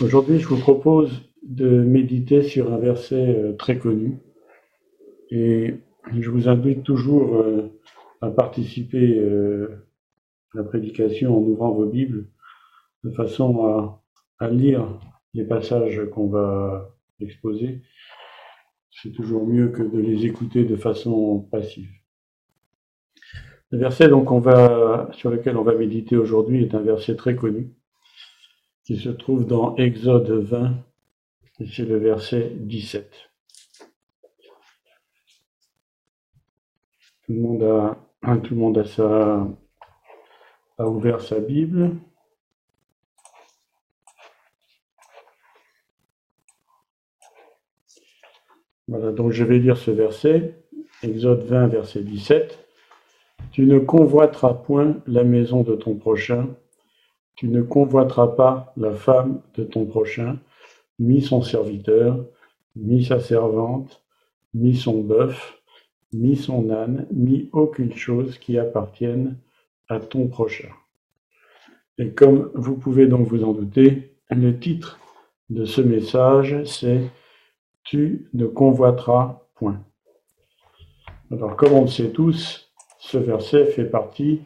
Aujourd'hui, je vous propose de méditer sur un verset euh, très connu et je vous invite toujours euh, à participer euh, à la prédication en ouvrant vos Bibles de façon à, lire les passages qu'on va exposer. C'est toujours mieux que de les écouter de façon passive. Le verset donc sur lequel on va méditer aujourd'hui est un verset très connu qui se trouve dans Exode 20, et c'est le verset 17. Tout le monde a, tout le monde a, sa, a ouvert sa Bible. Voilà, donc je vais lire ce verset, Exode 20, verset 17. Tu ne convoiteras point la maison de ton prochain, tu ne convoiteras pas la femme de ton prochain, ni son serviteur, ni sa servante, ni son bœuf, ni son âne, ni aucune chose qui appartienne à ton prochain. Et comme vous pouvez donc vous en douter, le titre de ce message, c'est Tu ne convoiteras point. Alors, comme on le sait tous, ce verset fait partie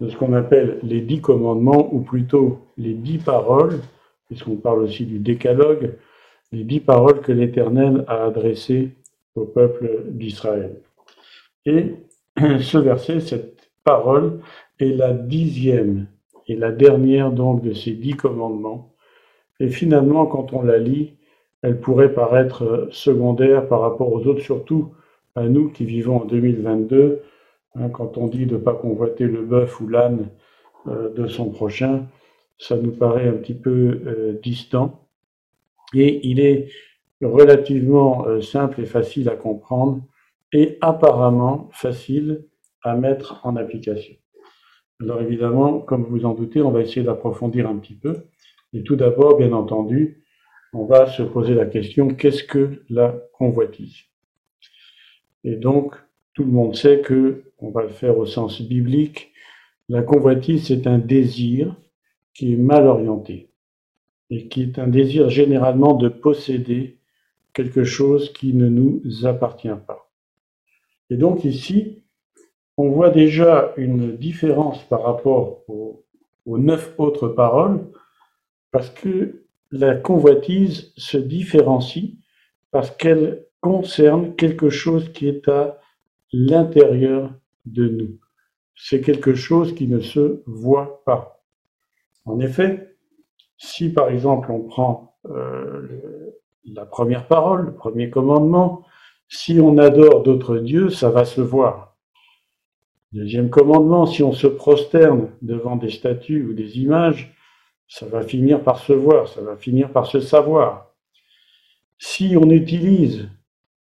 de ce qu'on appelle les dix commandements, ou plutôt les dix paroles, puisqu'on parle aussi du décalogue, les dix paroles que l'Éternel a adressées au peuple d'Israël. Et ce verset, cette parole, est la dixième et la dernière donc de ces dix commandements. Et finalement, quand on la lit, elle pourrait paraître secondaire par rapport aux autres, surtout à nous qui vivons en 2022, Hein, quand on dit de ne pas convoiter le bœuf ou l'âne euh, de son prochain, ça nous paraît un petit peu euh, distant. Et il est relativement euh, simple et facile à comprendre et apparemment facile à mettre en application. Alors évidemment, comme vous en doutez, on va essayer d'approfondir un petit peu. Et tout d'abord, bien entendu, on va se poser la question, qu'est-ce que la convoitise? Et donc, tout le monde sait que, on va le faire au sens biblique, la convoitise, c'est un désir qui est mal orienté et qui est un désir généralement de posséder quelque chose qui ne nous appartient pas. Et donc ici, on voit déjà une différence par rapport aux, aux neuf autres paroles, parce que la convoitise se différencie parce qu'elle concerne quelque chose qui est à l'intérieur de nous. C'est quelque chose qui ne se voit pas. En effet, si par exemple on prend euh, la première parole, le premier commandement, si on adore d'autres dieux, ça va se voir. Deuxième commandement, si on se prosterne devant des statues ou des images, ça va finir par se voir, ça va finir par se savoir. Si on utilise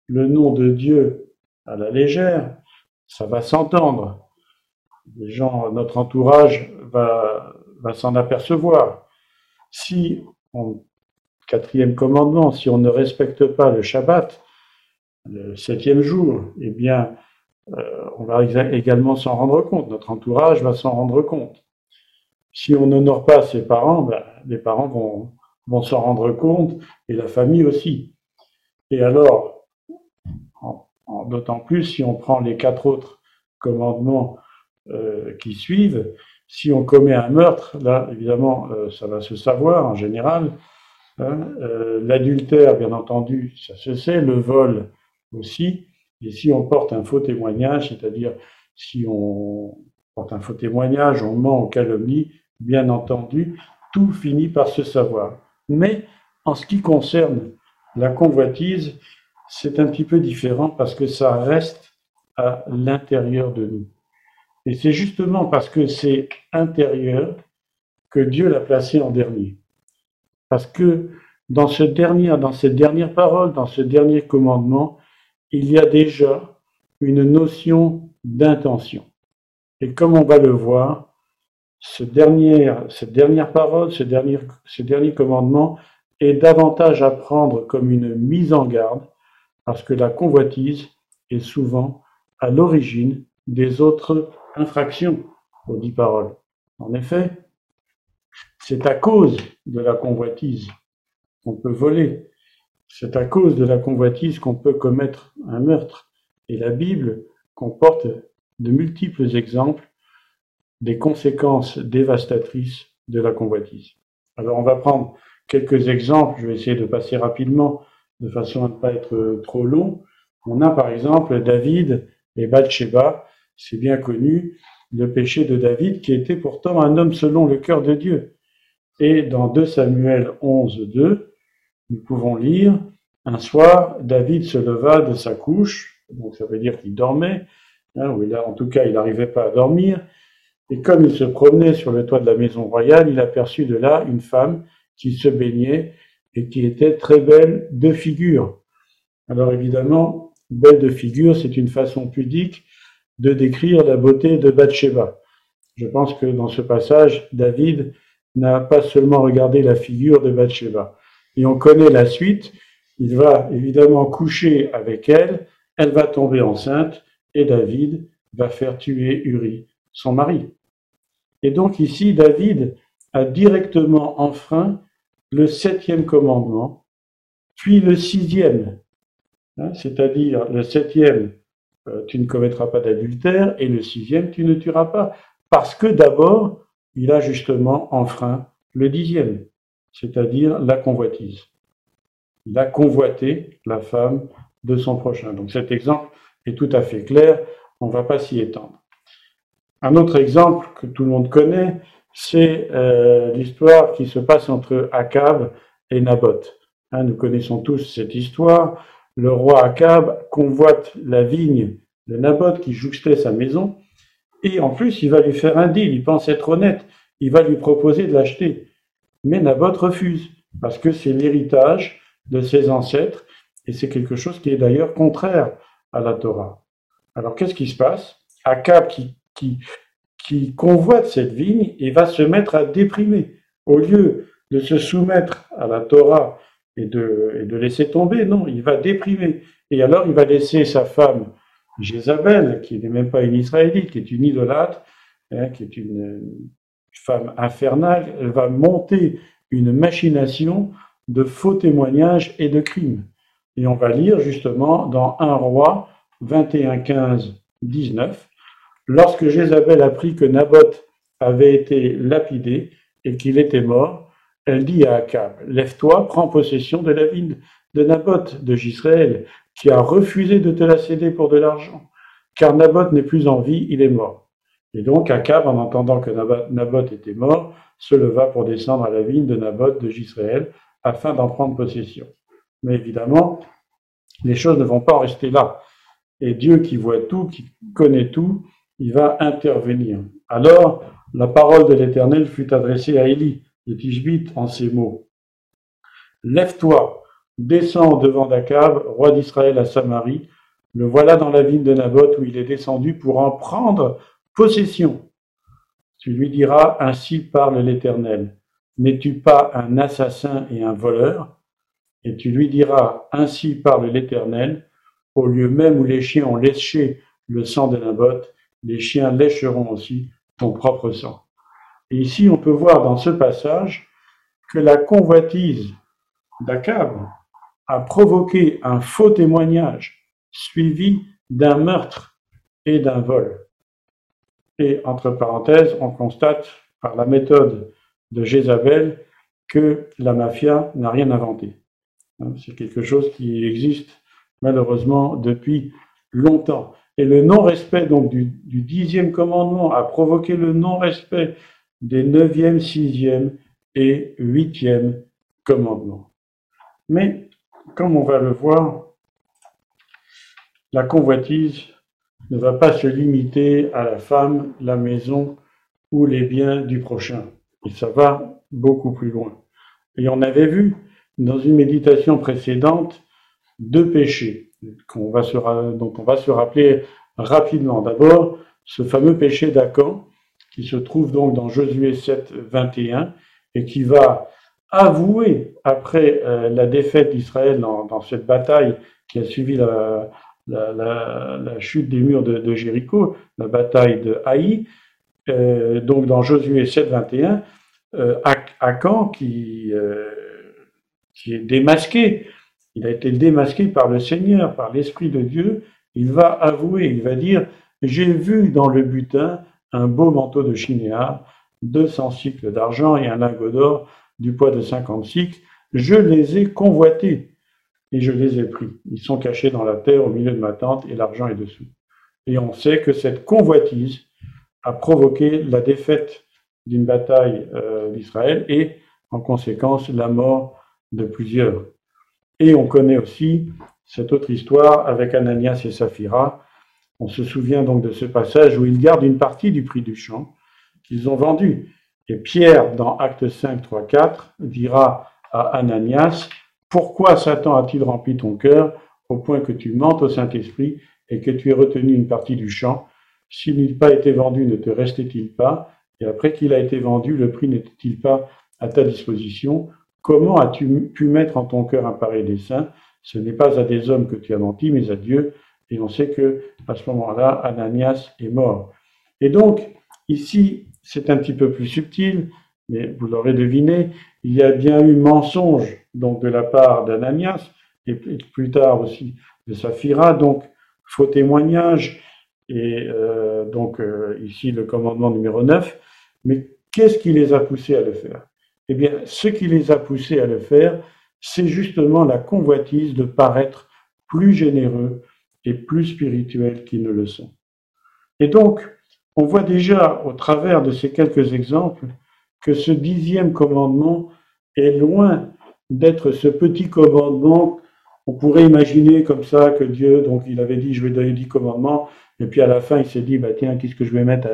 le nom de Dieu à la légère, ça va s'entendre. Les gens, notre entourage va, va s'en apercevoir. Si, quatrième commandement, si on ne respecte pas le Shabbat, le septième jour, eh bien, euh, on va également s'en rendre compte. Notre entourage va s'en rendre compte. Si on n'honore pas ses parents, ben, les parents vont, vont s'en rendre compte et la famille aussi. Et alors, D'autant plus si on prend les quatre autres commandements euh, qui suivent. Si on commet un meurtre, là, évidemment, euh, ça va se savoir en général. Hein. Euh, l'adultère, bien entendu, ça se sait. Le vol aussi. Et si on porte un faux témoignage, c'est-à-dire si on porte un faux témoignage, on ment, on calomnie, bien entendu, tout finit par se savoir. Mais en ce qui concerne la convoitise, c'est un petit peu différent parce que ça reste à l'intérieur de nous. Et c'est justement parce que c'est intérieur que Dieu l'a placé en dernier. Parce que dans, ce dernier, dans cette dernière parole, dans ce dernier commandement, il y a déjà une notion d'intention. Et comme on va le voir, ce dernier, cette dernière parole, ce dernier, ce dernier commandement est davantage à prendre comme une mise en garde parce que la convoitise est souvent à l'origine des autres infractions aux dix paroles. En effet, c'est à cause de la convoitise qu'on peut voler. C'est à cause de la convoitise qu'on peut commettre un meurtre. Et la Bible comporte de multiples exemples des conséquences dévastatrices de la convoitise. Alors on va prendre quelques exemples, je vais essayer de passer rapidement de façon à ne pas être trop long. On a par exemple David et Bathsheba, c'est bien connu, le péché de David qui était pourtant un homme selon le cœur de Dieu. Et dans 2 Samuel 11, 2, nous pouvons lire, un soir, David se leva de sa couche, donc ça veut dire qu'il dormait, hein, ou en tout cas il n'arrivait pas à dormir, et comme il se promenait sur le toit de la maison royale, il aperçut de là une femme qui se baignait et qui était très belle de figure. Alors évidemment, belle de figure, c'est une façon pudique de décrire la beauté de Bathsheba. Je pense que dans ce passage, David n'a pas seulement regardé la figure de Bathsheba. Et on connaît la suite. Il va évidemment coucher avec elle, elle va tomber enceinte et David va faire tuer Uri, son mari. Et donc ici, David a directement enfreint le septième commandement, puis le sixième, hein, c'est-à-dire le septième, euh, tu ne commettras pas d'adultère, et le sixième, tu ne tueras pas, parce que d'abord, il a justement enfreint le dixième, c'est-à-dire la convoitise. Il a convoité la femme de son prochain. Donc cet exemple est tout à fait clair, on ne va pas s'y étendre. Un autre exemple que tout le monde connaît, c'est euh, l'histoire qui se passe entre Akab et Naboth. Hein, nous connaissons tous cette histoire. Le roi Akab convoite la vigne de Naboth qui jouxtait sa maison, et en plus il va lui faire un deal, il pense être honnête, il va lui proposer de l'acheter. Mais Naboth refuse, parce que c'est l'héritage de ses ancêtres, et c'est quelque chose qui est d'ailleurs contraire à la Torah. Alors qu'est-ce qui se passe? Akab qui, qui, qui convoite cette vigne et va se mettre à déprimer. Au lieu de se soumettre à la Torah et de, et de laisser tomber, non, il va déprimer. Et alors il va laisser sa femme Jézabel, qui n'est même pas une Israélite, qui est une idolâtre, hein, qui est une femme infernale, elle va monter une machination de faux témoignages et de crimes. Et on va lire justement dans 1 roi 21, 15, 19, Lorsque Jézabel apprit que Naboth avait été lapidé et qu'il était mort, elle dit à Akab, Lève-toi, prends possession de la ville de Naboth de Gisraël, qui a refusé de te la céder pour de l'argent, car Naboth n'est plus en vie, il est mort. Et donc Akab, en entendant que Naboth était mort, se leva pour descendre à la ville de Naboth de Gisraël, afin d'en prendre possession. Mais évidemment, les choses ne vont pas rester là. Et Dieu qui voit tout, qui connaît tout, il va intervenir. Alors, la parole de l'Éternel fut adressée à Élie, de Tishbite, en ces mots. Lève-toi, descends devant Dakab, roi d'Israël à Samarie. Le voilà dans la ville de Naboth où il est descendu pour en prendre possession. Tu lui diras, ainsi parle l'Éternel. N'es-tu pas un assassin et un voleur? Et tu lui diras, ainsi parle l'Éternel, au lieu même où les chiens ont léché le sang de Naboth, les chiens lécheront aussi ton propre sang. Et ici, on peut voir dans ce passage que la convoitise d'Akab a provoqué un faux témoignage suivi d'un meurtre et d'un vol. Et entre parenthèses, on constate par la méthode de Jézabel que la mafia n'a rien inventé. C'est quelque chose qui existe malheureusement depuis longtemps. Et le non-respect donc du, dixième commandement a provoqué le non-respect des neuvième, sixième et huitième commandements. Mais, comme on va le voir, la convoitise ne va pas se limiter à la femme, la maison ou les biens du prochain. Et ça va beaucoup plus loin. Et on avait vu dans une méditation précédente deux péchés dont on va se rappeler rapidement. D'abord, ce fameux péché d'Acan, qui se trouve donc dans Josué 7, 21, et qui va avouer, après euh, la défaite d'Israël dans, cette bataille qui a suivi la, chute des murs de, Jéricho, la bataille de Haï, euh, donc dans Josué 7, 21, euh, qui qui est démasqué. Il a été démasqué par le Seigneur, par l'Esprit de Dieu. Il va avouer, il va dire, j'ai vu dans le butin un beau manteau de chinéa, 200 cycles d'argent et un lingot d'or du poids de 50 cycles. Je les ai convoités et je les ai pris. Ils sont cachés dans la terre au milieu de ma tente et l'argent est dessous. Et on sait que cette convoitise a provoqué la défaite d'une bataille euh, d'Israël et en conséquence la mort de plusieurs. Et on connaît aussi cette autre histoire avec Ananias et Saphira. On se souvient donc de ce passage où ils gardent une partie du prix du champ qu'ils ont vendu. Et Pierre, dans Acte 5, 3, 4, dira à Ananias, Pourquoi Satan a-t-il rempli ton cœur au point que tu mentes au Saint-Esprit et que tu aies retenu une partie du champ? S'il n'eût pas été vendu, ne te restait-il pas? Et après qu'il a été vendu, le prix n'était-il pas à ta disposition? Comment as-tu pu mettre en ton cœur un pareil dessein Ce n'est pas à des hommes que tu as menti, mais à Dieu. Et on sait que à ce moment-là, Ananias est mort. Et donc, ici, c'est un petit peu plus subtil, mais vous l'aurez deviné, il y a bien eu mensonge donc de la part d'Ananias et plus tard aussi de Saphira, donc faux témoignage et euh, donc euh, ici le commandement numéro 9. Mais qu'est-ce qui les a poussés à le faire? Eh bien, ce qui les a poussés à le faire, c'est justement la convoitise de paraître plus généreux et plus spirituels qu'ils ne le sont. Et donc, on voit déjà au travers de ces quelques exemples que ce dixième commandement est loin d'être ce petit commandement. On pourrait imaginer comme ça que Dieu, donc il avait dit, je vais donner dix commandements, et puis à la fin, il s'est dit, bah tiens, qu'est-ce que je vais mettre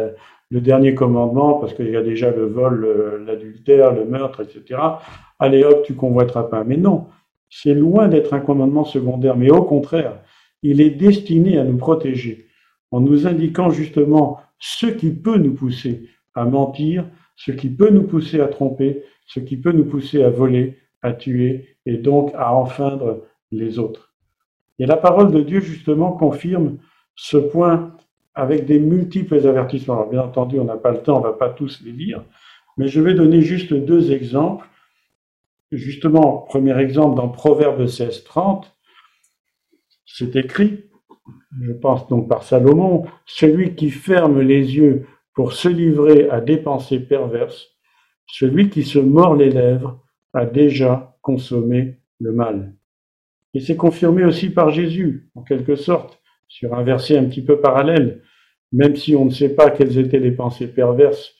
le dernier commandement, parce qu'il y a déjà le vol, l'adultère, le meurtre, etc. Allez hop, tu convoiteras pas. Mais non, c'est loin d'être un commandement secondaire, mais au contraire, il est destiné à nous protéger, en nous indiquant justement ce qui peut nous pousser à mentir, ce qui peut nous pousser à tromper, ce qui peut nous pousser à voler, à tuer et donc à enfeindre les autres. Et la parole de Dieu, justement, confirme ce point avec des multiples avertissements. Alors, bien entendu, on n'a pas le temps, on ne va pas tous les lire, mais je vais donner juste deux exemples. Justement, premier exemple, dans Proverbe 16, 30, c'est écrit je pense donc par Salomon, celui qui ferme les yeux pour se livrer à des pensées perverses, celui qui se mord les lèvres a déjà consommé le mal. Et c'est confirmé aussi par Jésus, en quelque sorte, sur un verset un petit peu parallèle, même si on ne sait pas quelles étaient les pensées perverses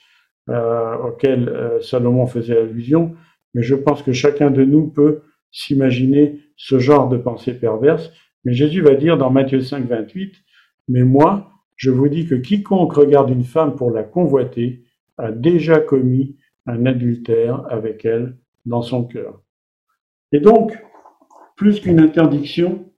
euh, auxquelles euh, Salomon faisait allusion, mais je pense que chacun de nous peut s'imaginer ce genre de pensées perverses, mais Jésus va dire dans Matthieu 5, 28, Mais moi, je vous dis que quiconque regarde une femme pour la convoiter a déjà commis un adultère avec elle dans son cœur. Et donc, plus qu'une interdiction,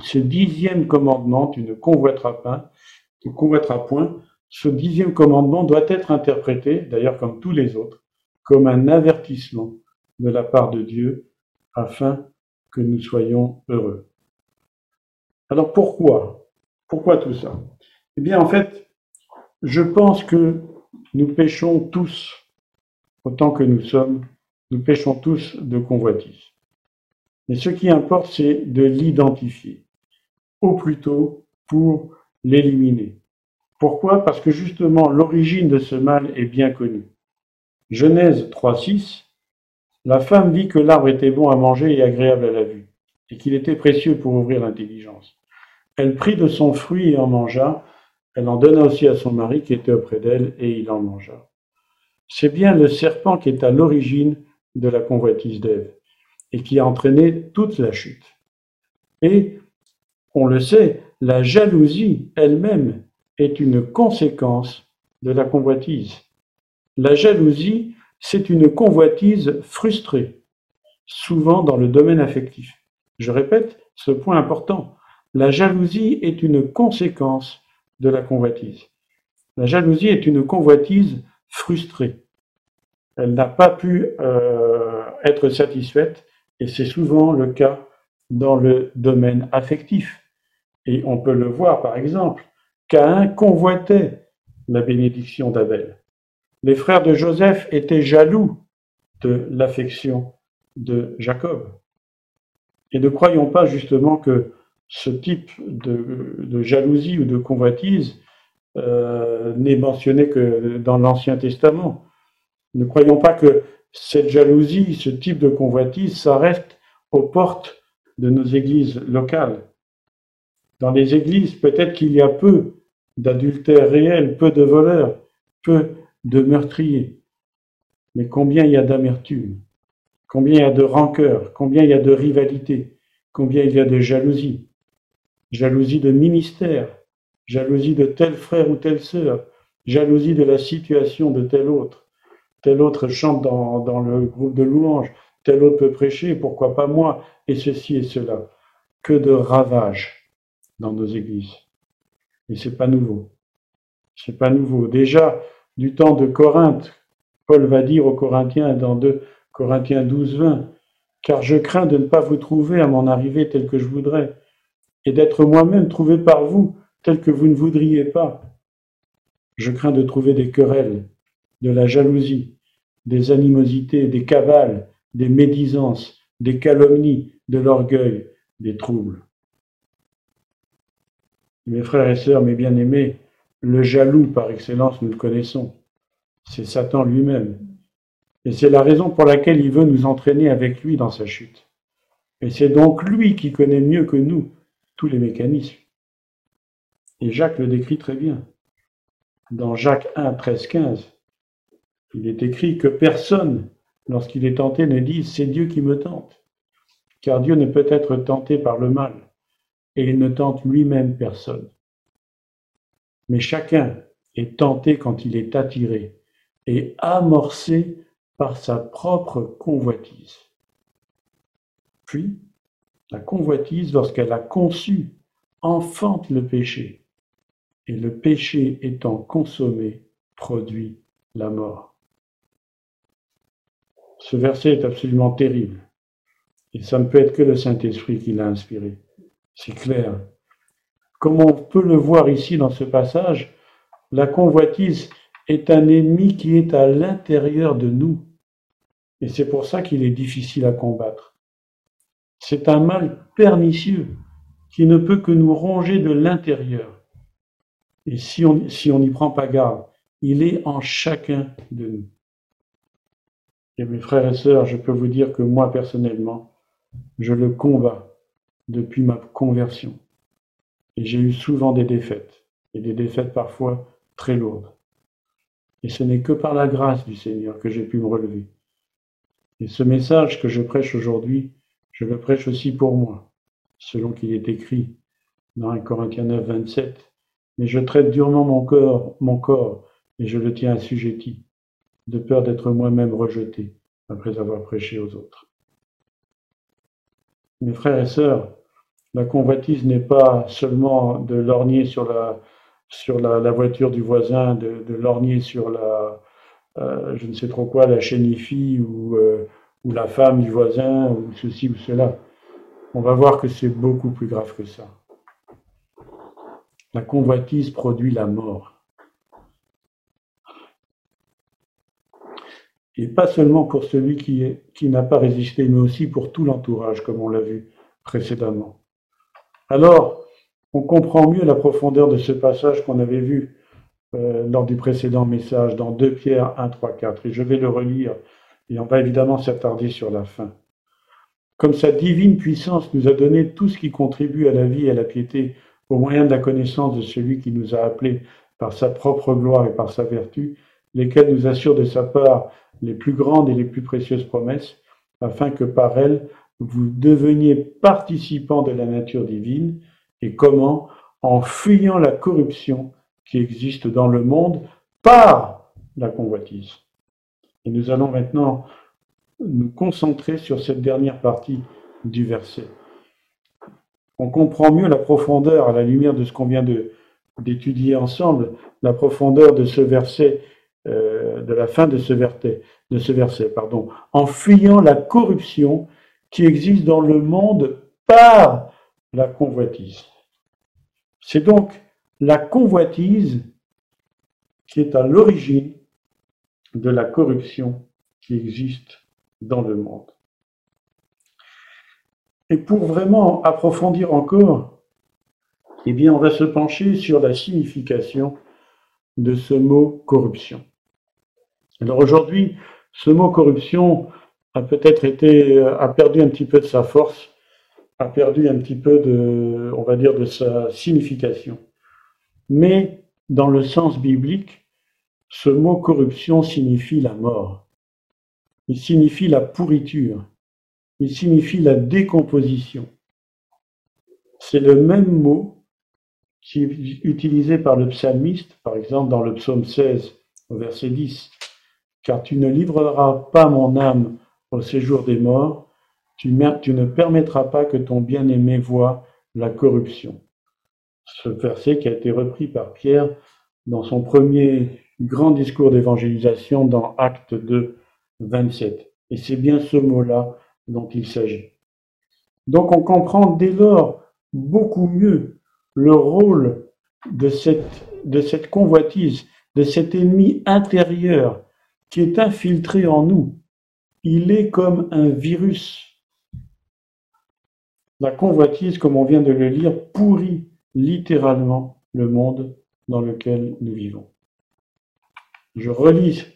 ce dixième commandement, tu ne convoiteras pas, tu convoiteras point, ce dixième commandement doit être interprété, d'ailleurs comme tous les autres, comme un avertissement de la part de Dieu afin que nous soyons heureux. Alors pourquoi? Pourquoi tout ça? Eh bien en fait, je pense que nous péchons tous, autant que nous sommes, nous péchons tous de convoitise. Mais ce qui importe, c'est de l'identifier, au plus tôt pour l'éliminer. Pourquoi? Parce que justement, l'origine de ce mal est bien connue. Genèse 3.6, la femme vit que l'arbre était bon à manger et agréable à la vue et qu'il était précieux pour ouvrir l'intelligence. Elle prit de son fruit et en mangea. Elle en donna aussi à son mari qui était auprès d'elle, et il en mangea. C'est bien le serpent qui est à l'origine de la convoitise d'Ève, et qui a entraîné toute la chute. Et, on le sait, la jalousie elle-même est une conséquence de la convoitise. La jalousie, c'est une convoitise frustrée, souvent dans le domaine affectif. Je répète ce point important. La jalousie est une conséquence de la convoitise. La jalousie est une convoitise frustrée. Elle n'a pas pu euh, être satisfaite et c'est souvent le cas dans le domaine affectif. Et on peut le voir par exemple, Caïn convoitait la bénédiction d'Abel. Les frères de Joseph étaient jaloux de l'affection de Jacob. Et ne croyons pas justement que ce type de, jalousie ou de convoitise euh, n'est mentionné que dans l'Ancien Testament. Ne croyons pas que cette jalousie, ce type de convoitise, ça reste aux portes de nos églises locales. Dans les églises, peut-être qu'il y a peu d'adultères réels, peu de voleurs, peu de meurtriers. Mais combien il y a d'amertume, combien il y a de rancœur, combien il y a de rivalité, combien il y a de jalousie. Jalousie de ministère, jalousie de tel frère ou telle sœur, jalousie de la situation de tel autre. Tel autre chante dans, dans le groupe de louanges, tel autre peut prêcher, pourquoi pas moi, et ceci et cela. Que de ravages dans nos églises. Et c'est pas nouveau. C'est pas nouveau. Déjà, du temps de Corinthe, Paul va dire aux Corinthiens dans 2 Corinthiens 12, 20, car je crains de ne pas vous trouver à mon arrivée tel que je voudrais, et d'être moi-même trouvé par vous tel que vous ne voudriez pas. Je crains de trouver des querelles, de la jalousie, des animosités, des cavales, des médisances, des calomnies, de l'orgueil, des troubles. Mes frères et sœurs, mes bien-aimés, le jaloux par excellence, nous le connaissons. C'est Satan lui-même. Et c'est la raison pour laquelle il veut nous entraîner avec lui dans sa chute. Et c'est donc lui qui connaît mieux que nous tous les mécanismes. Et Jacques le décrit très bien. Dans Jacques 1, 13, 15, il est écrit que personne, lorsqu'il est tenté, ne dise c'est Dieu qui me tente. Car Dieu ne peut être tenté par le mal et il ne tente lui-même personne. Mais chacun est tenté quand il est attiré et amorcé par sa propre convoitise. Puis, la convoitise, lorsqu'elle a conçu, enfante le péché, et le péché étant consommé, produit la mort. Ce verset est absolument terrible, et ça ne peut être que le Saint-Esprit qui l'a inspiré. C'est clair. Comme on peut le voir ici dans ce passage, la convoitise est un ennemi qui est à l'intérieur de nous. Et c'est pour ça qu'il est difficile à combattre. C'est un mal pernicieux qui ne peut que nous ronger de l'intérieur. Et si on n'y prend pas garde, il est en chacun de nous. Et mes frères et sœurs, je peux vous dire que moi personnellement, je le combats depuis ma conversion. Et j'ai eu souvent des défaites, et des défaites parfois très lourdes. Et ce n'est que par la grâce du Seigneur que j'ai pu me relever. Et ce message que je prêche aujourd'hui, je le prêche aussi pour moi, selon qu'il est écrit dans 1 Corinthiens 9, 27. Mais je traite durement mon corps, mon corps, et je le tiens assujetti, de peur d'être moi-même rejeté après avoir prêché aux autres. Mes frères et sœurs, la convoitise n'est pas seulement de lorgner sur la, sur la, voiture du voisin, de, lorgner sur la, euh, je ne sais trop quoi, la chénifie euh, ou la femme du voisin ou ceci ou cela. On va voir que c'est beaucoup plus grave que ça. La convoitise produit la mort. Et pas seulement pour celui qui, n'a pas résisté, mais aussi pour tout l'entourage, comme on l'a vu précédemment. Alors, on comprend mieux la profondeur de ce passage qu'on avait vu euh, lors du précédent message, dans 2 Pierre 1, 3, 4. Et je vais le relire, et on va évidemment s'attarder sur la fin. Comme sa divine puissance nous a donné tout ce qui contribue à la vie et à la piété, au moyen de la connaissance de celui qui nous a appelés par sa propre gloire et par sa vertu, lesquels nous assurent de sa part les plus grandes et les plus précieuses promesses, afin que par elles vous deveniez participants de la nature divine, et comment? En fuyant la corruption qui existe dans le monde par la convoitise. Et nous allons maintenant nous concentrer sur cette dernière partie du verset. On comprend mieux la profondeur, à la lumière de ce qu'on vient d'étudier ensemble, la profondeur de ce verset euh, de la fin de ce verset, pardon, en fuyant la corruption qui existe dans le monde par la convoitise. C'est donc la convoitise qui est à l'origine de la corruption qui existe dans le monde. Et pour vraiment approfondir encore, eh bien, on va se pencher sur la signification de ce mot corruption. Alors aujourd'hui, ce mot corruption a peut-être été, a perdu un petit peu de sa force, a perdu un petit peu de, on va dire, de sa signification. Mais dans le sens biblique, ce mot corruption signifie la mort. Il signifie la pourriture. Il signifie la décomposition. C'est le même mot qui est utilisé par le psalmiste, par exemple dans le psaume 16, au verset 10. Car tu ne livreras pas mon âme au séjour des morts, tu, ne permettras pas que ton bien-aimé voie la corruption. Ce verset qui a été repris par Pierre dans son premier grand discours d'évangélisation dans Acte 2, 27. Et c'est bien ce mot-là dont il s'agit. Donc on comprend dès lors beaucoup mieux le rôle de cette, de cette convoitise, de cet ennemi intérieur qui est infiltré en nous. Il est comme un virus. La convoitise, comme on vient de le lire, pourrit littéralement le monde dans lequel nous vivons. Je relis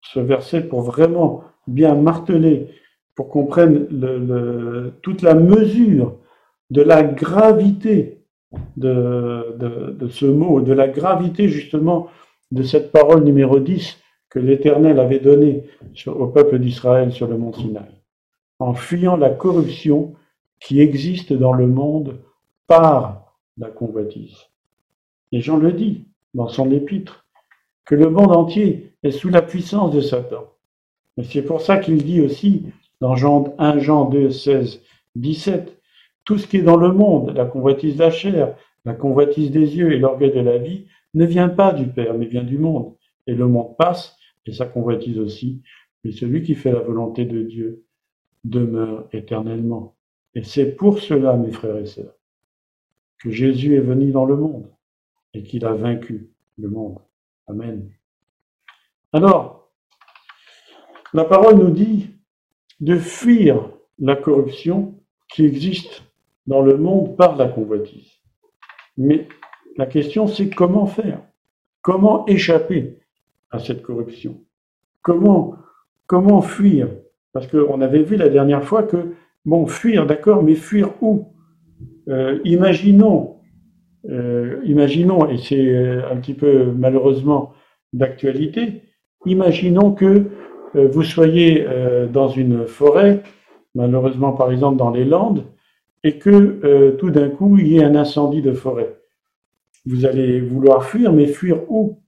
ce verset pour vraiment bien marteler, pour qu'on prenne toute la mesure de la gravité de, de, ce mot, de la gravité justement de cette parole numéro 10 que l'Éternel avait donnée au peuple d'Israël sur le mont Sinaï, en fuyant la corruption qui existe dans le monde par la convoitise. Et Jean le dit dans son épître, que le monde entier est sous la puissance de Satan. Et c'est pour ça qu'il dit aussi dans Jean 1 Jean 2, 16, 17, tout ce qui est dans le monde, la convoitise de la chair, la convoitise des yeux et l'orgueil de la vie, ne vient pas du Père, mais vient du monde. Et le monde passe, et sa convoitise aussi, mais celui qui fait la volonté de Dieu demeure éternellement. Et c'est pour cela, mes frères et sœurs, que Jésus est venu dans le monde et qu'il a vaincu le monde. Amen. Alors, la parole nous dit de fuir la corruption qui existe dans le monde par la convoitise. Mais la question, c'est comment faire? Comment échapper? À cette corruption. Comment, fuir? Parce qu'on avait vu la dernière fois que, bon, fuir, d'accord, mais fuir où? Euh, Imaginons, euh, imaginons, et c'est euh, un petit peu malheureusement d'actualité, imaginons que vous soyez dans une forêt, malheureusement par exemple dans les Landes, et que tout d'un coup il y ait un incendie de forêt. Vous allez vouloir fuir, mais fuir où?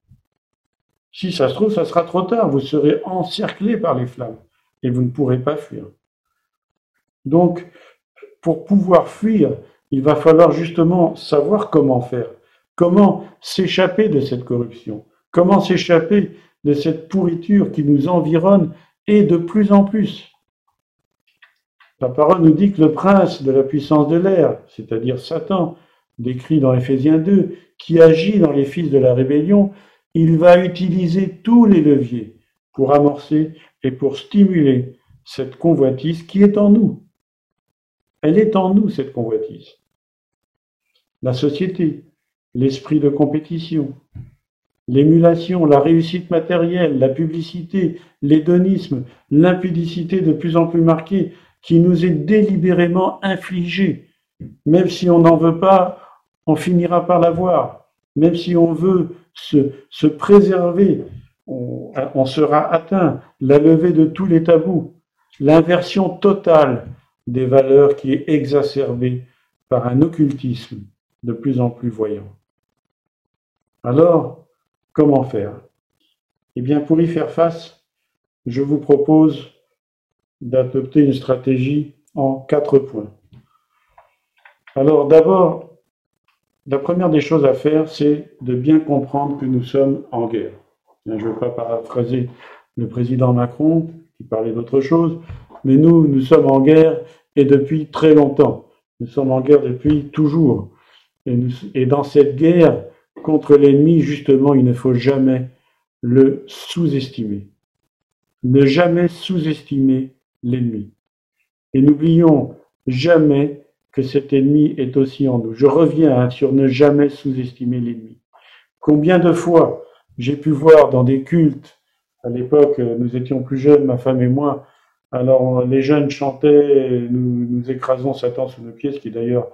Si ça se trouve, ça sera trop tard. Vous serez encerclé par les flammes et vous ne pourrez pas fuir. Donc, pour pouvoir fuir, il va falloir justement savoir comment faire, comment s'échapper de cette corruption, comment s'échapper de cette pourriture qui nous environne et de plus en plus. La parole nous dit que le prince de la puissance de l'air, c'est-à-dire Satan, décrit dans Éphésiens 2, qui agit dans les fils de la rébellion, il va utiliser tous les leviers pour amorcer et pour stimuler cette convoitise qui est en nous. Elle est en nous, cette convoitise. La société, l'esprit de compétition, l'émulation, la réussite matérielle, la publicité, l'hédonisme, l'impudicité de plus en plus marquée qui nous est délibérément infligée. Même si on n'en veut pas, on finira par l'avoir. Même si on veut se, préserver, on, sera atteint, la levée de tous les tabous, l'inversion totale des valeurs qui est exacerbée par un occultisme de plus en plus voyant. Alors, comment faire? Eh bien, pour y faire face, je vous propose d'adopter une stratégie en quatre points. Alors d'abord, la première des choses à faire, c'est de bien comprendre que nous sommes en guerre. Je ne veux pas paraphraser le président Macron qui parlait d'autre chose, mais nous, nous sommes en guerre et depuis très longtemps. Nous sommes en guerre depuis toujours. Et, dans cette guerre contre l'ennemi, justement, il ne faut jamais le sous-estimer. Ne jamais sous-estimer l'ennemi. Et n'oublions jamais que cet ennemi est aussi en nous. Je reviens hein, sur ne jamais sous-estimer l'ennemi. Combien de fois j'ai pu voir dans des cultes, à l'époque nous étions plus jeunes, ma femme et moi, alors les jeunes chantaient, nous, nous écrasons Satan sous nos pieds, ce qui est d'ailleurs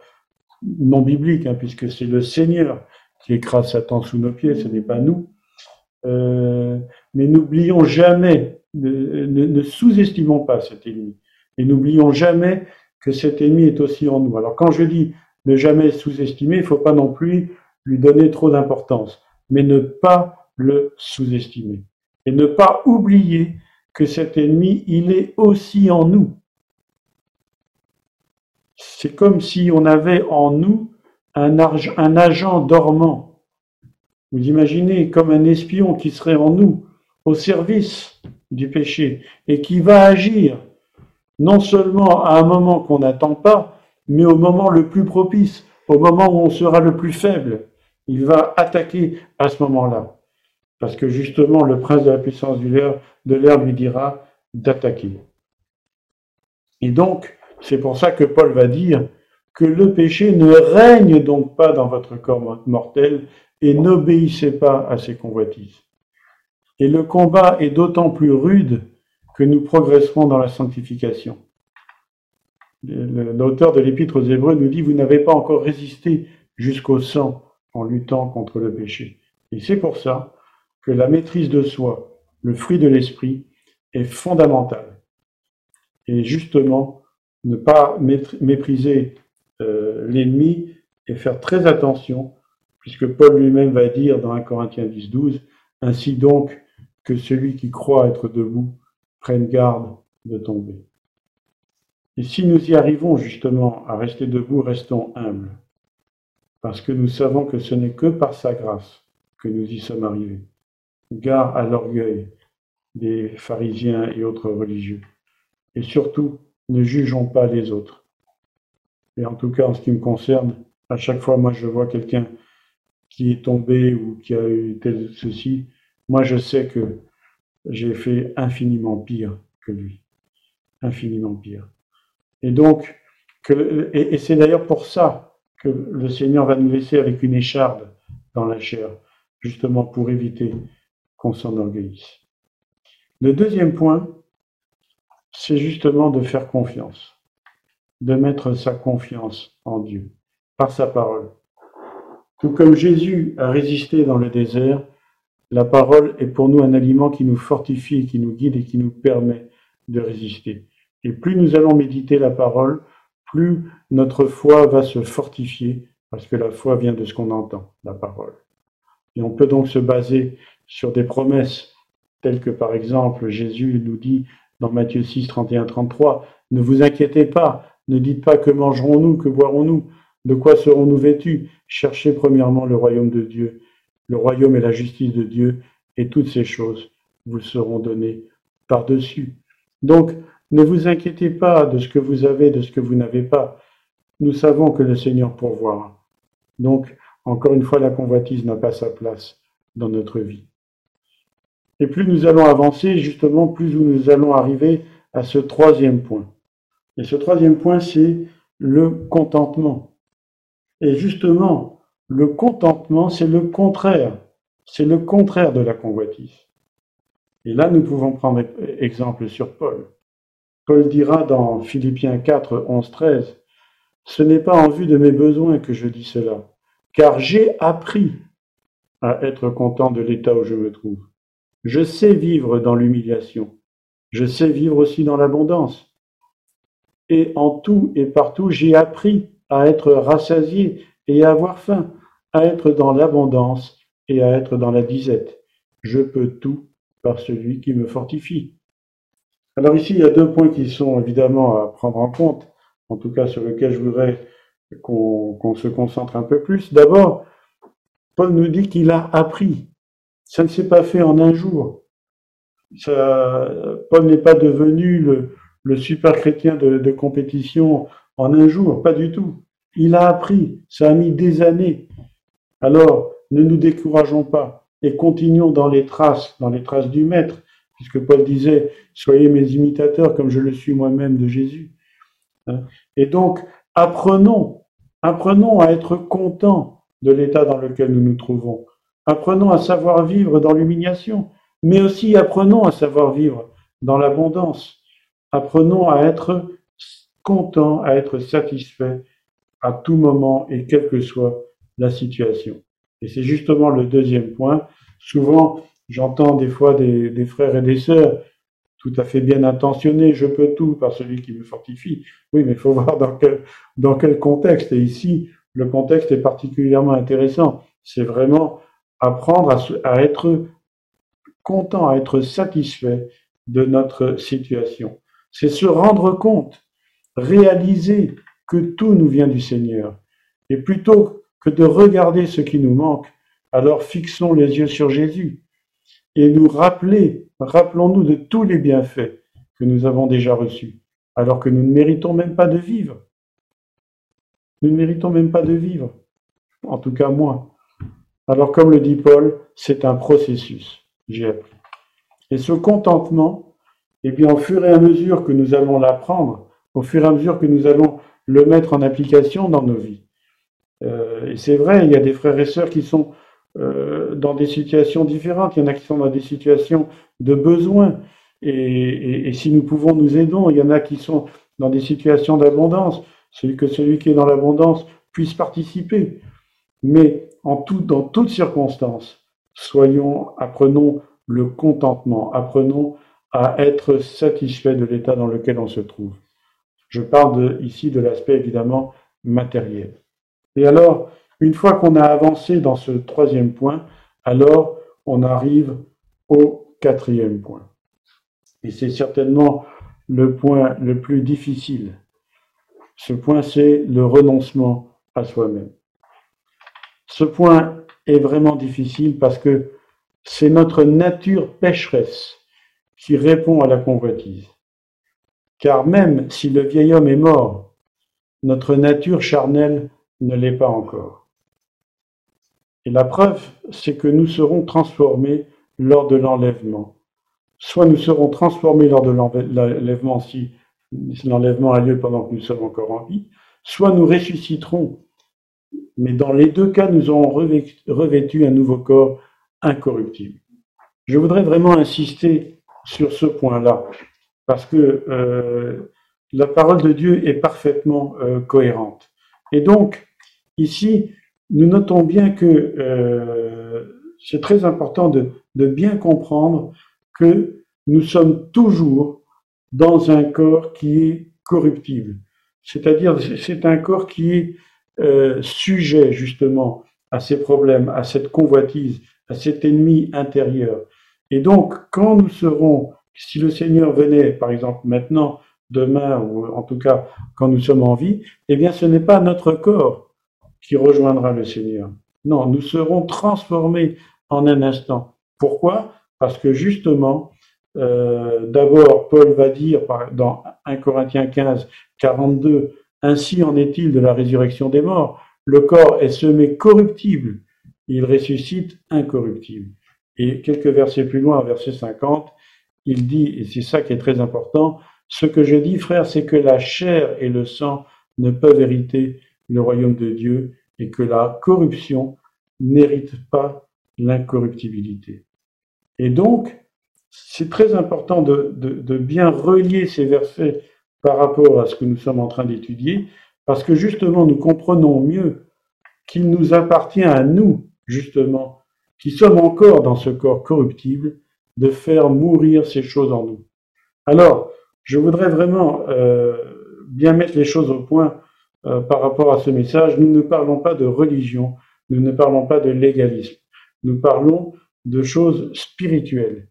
non biblique, hein, puisque c'est le Seigneur qui écrase Satan sous nos pieds, ce n'est pas nous. Euh, mais n'oublions jamais, ne, ne sous-estimons pas cet ennemi. Et n'oublions jamais que cet ennemi est aussi en nous. Alors quand je dis ne jamais sous-estimer, il ne faut pas non plus lui donner trop d'importance, mais ne pas le sous-estimer. Et ne pas oublier que cet ennemi, il est aussi en nous. C'est comme si on avait en nous un, un agent dormant. Vous imaginez comme un espion qui serait en nous, au service du péché, et qui va agir non seulement à un moment qu'on n'attend pas, mais au moment le plus propice, au moment où on sera le plus faible. Il va attaquer à ce moment-là. Parce que justement, le prince de la puissance de l'air lui dira d'attaquer. Et donc, c'est pour ça que Paul va dire que le péché ne règne donc pas dans votre corps mortel et n'obéissez pas à ses convoitises. Et le combat est d'autant plus rude que nous progresserons dans la sanctification. L'auteur de l'Épître aux Hébreux nous dit, vous n'avez pas encore résisté jusqu'au sang en luttant contre le péché. Et c'est pour ça que la maîtrise de soi, le fruit de l'esprit, est fondamentale. Et justement, ne pas mépriser euh, l'ennemi et faire très attention, puisque Paul lui-même va dire dans 1 Corinthiens 10, 12, ainsi donc que celui qui croit être debout prennent garde de tomber. Et si nous y arrivons justement à rester debout, restons humbles, parce que nous savons que ce n'est que par sa grâce que nous y sommes arrivés. Gare à l'orgueil des pharisiens et autres religieux. Et surtout, ne jugeons pas les autres. Et en tout cas, en ce qui me concerne, à chaque fois, moi, je vois quelqu'un qui est tombé ou qui a eu tel ceci, moi, je sais que j'ai fait infiniment pire que lui. Infiniment pire. Et donc, que, et, c'est d'ailleurs pour ça que le Seigneur va nous laisser avec une écharde dans la chair, justement pour éviter qu'on s'enorgueillisse. Le deuxième point, c'est justement de faire confiance, de mettre sa confiance en Dieu, par sa parole. Tout comme Jésus a résisté dans le désert, la parole est pour nous un aliment qui nous fortifie, qui nous guide et qui nous permet de résister. Et plus nous allons méditer la parole, plus notre foi va se fortifier, parce que la foi vient de ce qu'on entend, la parole. Et on peut donc se baser sur des promesses, telles que par exemple Jésus nous dit dans Matthieu 6, 31, 33, Ne vous inquiétez pas, ne dites pas que mangerons-nous, que boirons-nous, de quoi serons-nous vêtus? Cherchez premièrement le royaume de Dieu le royaume et la justice de Dieu, et toutes ces choses vous seront données par-dessus. Donc, ne vous inquiétez pas de ce que vous avez, de ce que vous n'avez pas. Nous savons que le Seigneur pourvoira. Donc, encore une fois, la convoitise n'a pas sa place dans notre vie. Et plus nous allons avancer, justement, plus nous allons arriver à ce troisième point. Et ce troisième point, c'est le contentement. Et justement, le contentement, c'est le contraire. C'est le contraire de la convoitise. Et là, nous pouvons prendre exemple sur Paul. Paul dira dans Philippiens 4, 11, 13, Ce n'est pas en vue de mes besoins que je dis cela, car j'ai appris à être content de l'état où je me trouve. Je sais vivre dans l'humiliation. Je sais vivre aussi dans l'abondance. Et en tout et partout, j'ai appris à être rassasié et à avoir faim, à être dans l'abondance et à être dans la disette. Je peux tout par celui qui me fortifie. Alors ici, il y a deux points qui sont évidemment à prendre en compte, en tout cas sur lesquels je voudrais qu'on se concentre un peu plus. D'abord, Paul nous dit qu'il a appris. Ça ne s'est pas fait en un jour. Paul n'est pas devenu le, super chrétien de, compétition en un jour, pas du tout. Il a appris, ça a mis des années. Alors, ne nous décourageons pas et continuons dans les traces, dans les traces du Maître, puisque Paul disait, soyez mes imitateurs comme je le suis moi-même de Jésus. Hein? Et donc, apprenons, apprenons à être contents de l'état dans lequel nous nous trouvons. Apprenons à savoir vivre dans l'humiliation, mais aussi apprenons à savoir vivre dans l'abondance. Apprenons à être contents, à être satisfaits à tout moment et quelle que soit la situation. Et c'est justement le deuxième point. Souvent, j'entends des fois des, frères et des sœurs tout à fait bien intentionnés, je peux tout par celui qui me fortifie. Oui, mais il faut voir dans quel, dans quel contexte. Et ici, le contexte est particulièrement intéressant. C'est vraiment apprendre à, à être content, à être satisfait de notre situation. C'est se rendre compte, réaliser que tout nous vient du Seigneur. Et plutôt que de regarder ce qui nous manque, alors fixons les yeux sur Jésus et nous rappeler, rappelons-nous de tous les bienfaits que nous avons déjà reçus, alors que nous ne méritons même pas de vivre. Nous ne méritons même pas de vivre, en tout cas moi. Alors comme le dit Paul, c'est un processus, j'ai appris. Et ce contentement, eh bien, au fur et à mesure que nous allons l'apprendre, au fur et à mesure que nous allons le mettre en application dans nos vies. Et c'est vrai, il y a des frères et sœurs qui sont euh, dans des situations différentes, il y en a qui sont dans des situations de besoin, et, et, si nous pouvons, nous aidons. Il y en a qui sont dans des situations d'abondance, celui que celui qui est dans l'abondance puisse participer. Mais en tout, dans toutes circonstances, soyons, apprenons le contentement, apprenons à être satisfait de l'état dans lequel on se trouve. Je parle ici de l'aspect évidemment matériel. Et alors, une fois qu'on a avancé dans ce troisième point, alors on arrive au quatrième point. Et c'est certainement le point le plus difficile. Ce point, c'est le renoncement à soi-même. Ce point est vraiment difficile parce que c'est notre nature pécheresse qui répond à la convoitise. Car même si le vieil homme est mort, notre nature charnelle ne l'est pas encore. Et la preuve, c'est que nous serons transformés lors de l'enlèvement. Soit nous serons transformés lors de l'enlèvement si l'enlèvement a lieu pendant que nous sommes encore en vie, soit nous ressusciterons. Mais dans les deux cas, nous aurons revêtu un nouveau corps incorruptible. Je voudrais vraiment insister sur ce point-là, parce que euh, la parole de Dieu est parfaitement euh, cohérente. Et donc, ici, nous notons bien que euh, c'est très important de, bien comprendre que nous sommes toujours dans un corps qui est corruptible. C'est-à-dire, c'est un corps qui est euh, sujet justement à ces problèmes, à cette convoitise, à cet ennemi intérieur. Et donc, quand nous serons, si le Seigneur venait, par exemple, maintenant, demain, ou en tout cas quand nous sommes en vie, eh bien, ce n'est pas notre corps qui rejoindra le Seigneur. Non, nous serons transformés en un instant. Pourquoi? Parce que justement, euh, d'abord, Paul va dire dans 1 Corinthiens 15, 42, Ainsi en est-il de la résurrection des morts. Le corps est semé corruptible, il ressuscite incorruptible. Et quelques versets plus loin, verset 50, il dit, et c'est ça qui est très important, ce que je dis, frère, c'est que la chair et le sang ne peuvent hériter le royaume de Dieu et que la corruption n'hérite pas l'incorruptibilité. Et donc, c'est très important de, bien relier ces versets par rapport à ce que nous sommes en train d'étudier, parce que justement, nous comprenons mieux qu'il nous appartient à nous, justement, qui sommes encore dans ce corps corruptible, de faire mourir ces choses en nous. Alors, je voudrais vraiment euh, bien mettre les choses au point euh, par rapport à ce message. Nous ne parlons pas de religion, nous ne parlons pas de légalisme, nous parlons de choses spirituelles.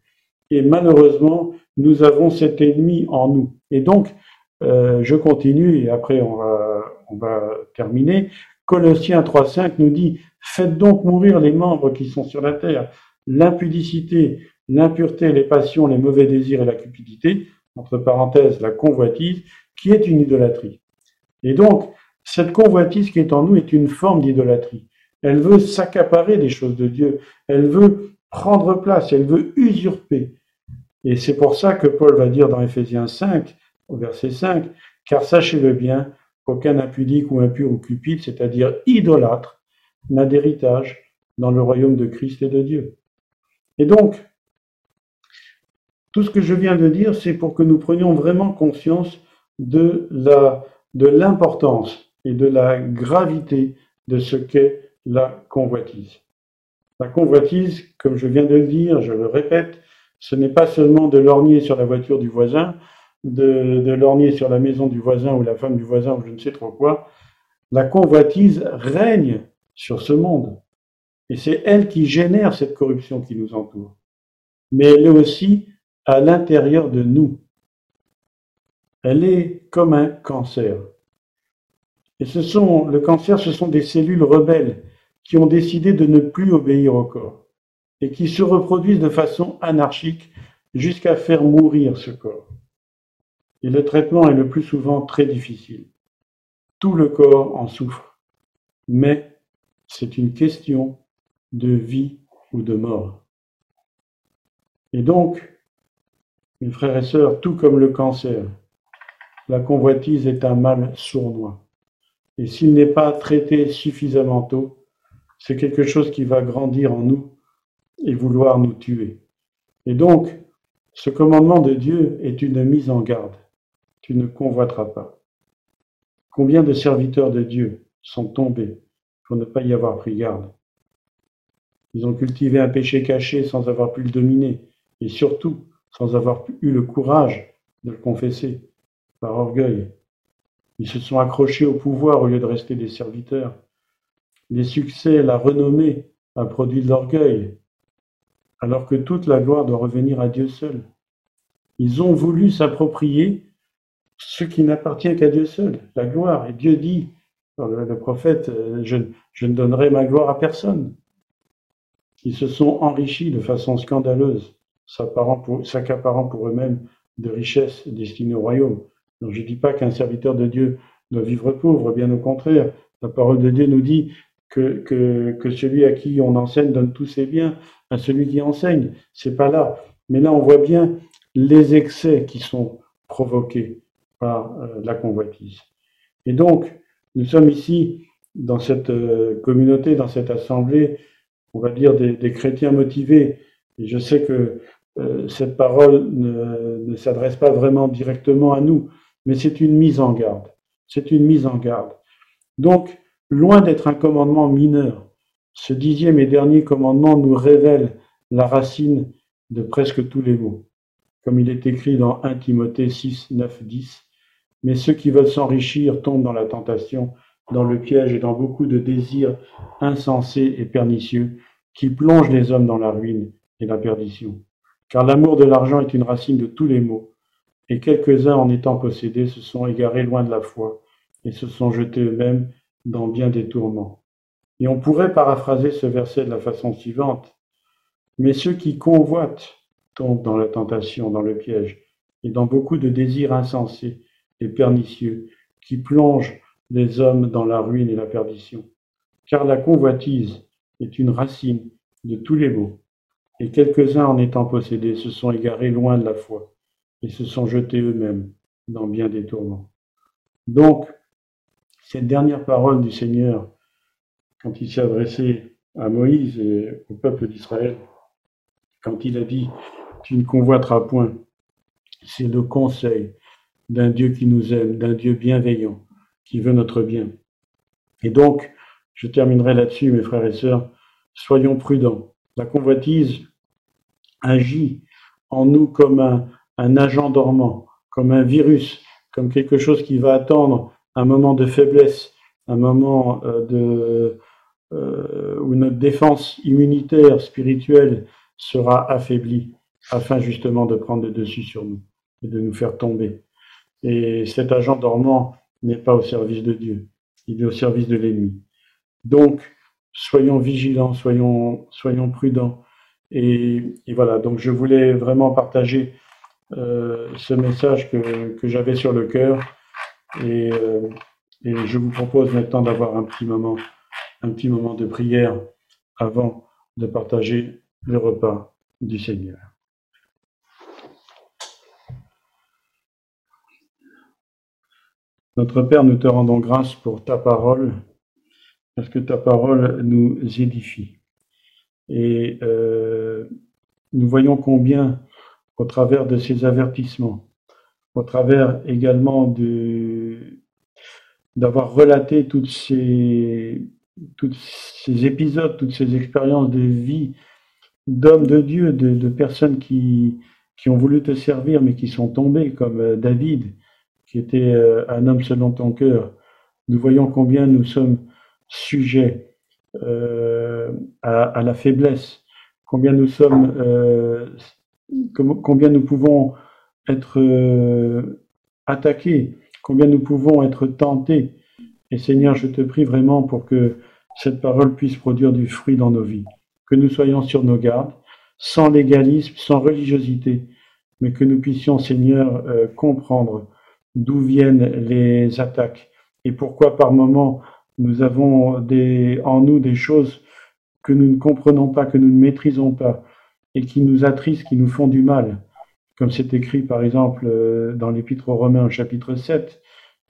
Et malheureusement, nous avons cet ennemi en nous. Et donc, euh, je continue et après on va, on va terminer. Colossiens 3.5 nous dit, faites donc mourir les membres qui sont sur la terre, l'impudicité, l'impureté, les passions, les mauvais désirs et la cupidité, entre parenthèses, la convoitise, qui est une idolâtrie. Et donc, cette convoitise qui est en nous est une forme d'idolâtrie. Elle veut s'accaparer des choses de Dieu, elle veut prendre place, elle veut usurper. Et c'est pour ça que Paul va dire dans Éphésiens 5, au verset 5, Car sachez-le bien, qu'aucun impudique ou impur ou cupide, c'est-à-dire idolâtre, n'a d'héritage dans le royaume de Christ et de Dieu. Et donc, tout ce que je viens de dire, c'est pour que nous prenions vraiment conscience de la de l'importance et de la gravité de ce qu'est la convoitise. La convoitise, comme je viens de le dire, je le répète, ce n'est pas seulement de lorgner sur la voiture du voisin, de, de lorgner sur la maison du voisin ou la femme du voisin ou je ne sais trop quoi. La convoitise règne sur ce monde. Et c'est elle qui génère cette corruption qui nous entoure. Mais elle est aussi à l'intérieur de nous. Elle est comme un cancer. Et ce sont, le cancer, ce sont des cellules rebelles qui ont décidé de ne plus obéir au corps et qui se reproduisent de façon anarchique jusqu'à faire mourir ce corps. Et le traitement est le plus souvent très difficile. Tout le corps en souffre. Mais c'est une question de vie ou de mort. Et donc, mes frères et sœurs, tout comme le cancer, la convoitise est un mal sournois. Et s'il n'est pas traité suffisamment tôt, c'est quelque chose qui va grandir en nous et vouloir nous tuer. Et donc, ce commandement de Dieu est une mise en garde. Tu ne convoiteras pas. Combien de serviteurs de Dieu sont tombés pour ne pas y avoir pris garde? Ils ont cultivé un péché caché sans avoir pu le dominer et surtout sans avoir eu le courage de le confesser par orgueil. Ils se sont accrochés au pouvoir au lieu de rester des serviteurs. Les succès, la renommée a produit de l'orgueil, alors que toute la gloire doit revenir à Dieu seul. Ils ont voulu s'approprier ce qui n'appartient qu'à Dieu seul, la gloire. Et Dieu dit, le prophète, euh, je, ne donnerai ma gloire à personne. Ils se sont enrichis de façon scandaleuse, s'accaparant pour eux-mêmes de richesses destinées au royaume. Donc je ne dis pas qu'un serviteur de Dieu doit vivre pauvre, bien au contraire. La parole de Dieu nous dit que, que, que celui à qui on enseigne donne tous ses biens à celui qui enseigne. C'est pas là. Mais là, on voit bien les excès qui sont provoqués par euh, la convoitise. Et donc, nous sommes ici dans cette euh, communauté, dans cette assemblée, on va dire des, chrétiens motivés. Et je sais que euh, cette parole ne, ne s'adresse pas vraiment directement à nous, mais c'est une mise en garde. C'est une mise en garde. Donc, loin d'être un commandement mineur, ce dixième et dernier commandement nous révèle la racine de presque tous les mots. Comme il est écrit dans 1 Timothée 6, 9, 10, mais ceux qui veulent s'enrichir tombent dans la tentation, dans le piège et dans beaucoup de désirs insensés et pernicieux qui plongent les hommes dans la ruine et la perdition. Car l'amour de l'argent est une racine de tous les maux, et quelques-uns en étant possédés se sont égarés loin de la foi et se sont jetés eux-mêmes dans bien des tourments. Et on pourrait paraphraser ce verset de la façon suivante. Mais ceux qui convoitent tombent dans la tentation, dans le piège, et dans beaucoup de désirs insensés et pernicieux qui plongent les hommes dans la ruine et la perdition. Car la convoitise est une racine de tous les maux, et quelques-uns en étant possédés se sont égarés loin de la foi et se sont jetés eux-mêmes dans bien des tourments. Donc, cette dernière parole du Seigneur, quand il s'est adressé à Moïse et au peuple d'Israël, quand il a dit Tu ne convoiteras point, c'est le conseil d'un Dieu qui nous aime, d'un Dieu bienveillant, qui veut notre bien. Et donc, je terminerai là-dessus, mes frères et sœurs, soyons prudents. La convoitise agit en nous comme un, un agent dormant, comme un virus, comme quelque chose qui va attendre un moment de faiblesse, un moment euh, de, euh, où notre défense immunitaire spirituelle sera affaiblie, afin justement de prendre le dessus sur nous et de nous faire tomber. Et cet agent dormant n'est pas au service de Dieu, il est au service de l'ennemi. Donc, soyons vigilants, soyons, soyons prudents. Et, voilà, donc je voulais vraiment partager ce message que, que j'avais sur le cœur. Et, euh, et, je vous propose maintenant d'avoir un petit moment, un petit moment de prière avant de partager le repas du Seigneur. Notre Père, nous te rendons grâce pour ta parole, parce que ta parole nous édifie. Et euh, nous voyons combien, au travers de ces avertissements, au travers également de d'avoir relaté toutes ces, tous ces épisodes, toutes ces expériences de vie d'hommes de Dieu, de, personnes qui, qui ont voulu te servir mais qui sont tombés, comme euh, David, qui était euh, un homme selon ton cœur. Nous voyons combien nous sommes sujets euh, à, la faiblesse, combien nous sommes, combien nous pouvons être euh, attaqués, combien nous pouvons être tentés. Et Seigneur, je te prie vraiment pour que cette parole puisse produire du fruit dans nos vies, que nous soyons sur nos gardes, sans légalisme, sans religiosité, mais que nous puissions, Seigneur, euh, comprendre d'où viennent les attaques et pourquoi par moments nous avons en nous des choses que nous ne comprenons pas, que nous ne maîtrisons pas et qui nous attristent, qui nous font du mal comme c'est écrit par exemple euh, dans l'Épître aux Romains au chapitre 7,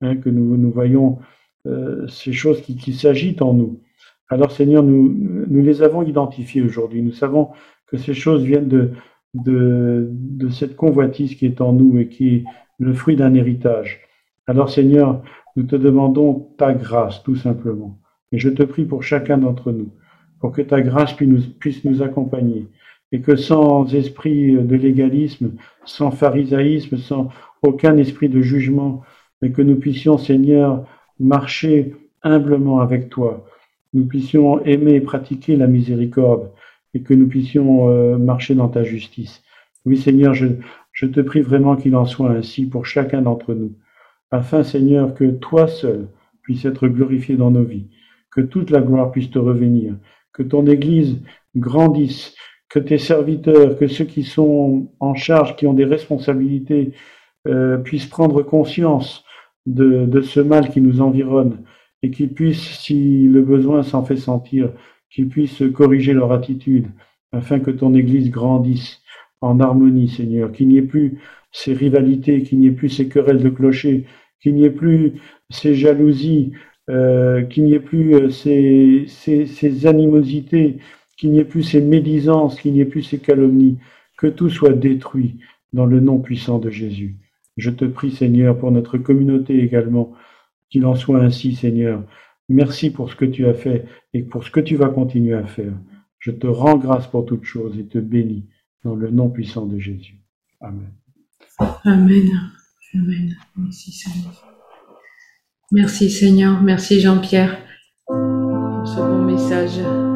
hein, que nous, nous voyons euh, ces choses qui, s'agitent en nous. Alors Seigneur, nous, nous les avons identifiées aujourd'hui. Nous savons que ces choses viennent de, de, de cette convoitise qui est en nous et qui est le fruit d'un héritage. Alors Seigneur, nous te demandons ta grâce tout simplement. Et je te prie pour chacun d'entre nous, pour que ta grâce puisse nous, puisse nous accompagner, et que sans esprit de légalisme, sans pharisaïsme, sans aucun esprit de jugement, mais que nous puissions, Seigneur, marcher humblement avec toi, nous puissions aimer et pratiquer la miséricorde, et que nous puissions euh, marcher dans ta justice. Oui, Seigneur, je, je te prie vraiment qu'il en soit ainsi pour chacun d'entre nous, afin, Seigneur, que toi seul puisses être glorifié dans nos vies, que toute la gloire puisse te revenir, que ton Église grandisse, que tes serviteurs, que ceux qui sont en charge, qui ont des responsabilités, euh, puissent prendre conscience de, ce mal qui nous environne et qu'ils puissent, si le besoin s'en fait sentir, qu'ils puissent corriger leur attitude afin que ton Église grandisse en harmonie, Seigneur, qu'il n'y ait plus ces rivalités, qu'il n'y ait plus ces querelles de clochers, qu'il n'y ait plus ces jalousies, euh, qu'il n'y ait plus euh, ces animosités, qu'il n'y ait plus ces médisances, qu'il n'y ait plus ces calomnies, que tout soit détruit dans le nom puissant de Jésus. Je te prie, Seigneur, pour notre communauté également, qu'il en soit ainsi, Seigneur. Merci pour ce que tu as fait et pour ce que tu vas continuer à faire. Je te rends grâce pour toutes choses et te bénis dans le nom puissant de Jésus. Amen. Amen. Amen. Merci Seigneur. Merci Seigneur. Merci Jean-Pierre pour ce bon message.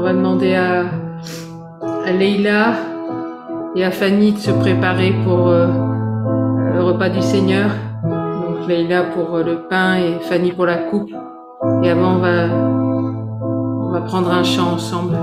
On va demander à, à Leïla et à Fanny de se préparer pour euh, le repas du Seigneur. Donc Leïla pour euh, le pain et Fanny pour la coupe. Et avant, on va, on va prendre un chant ensemble.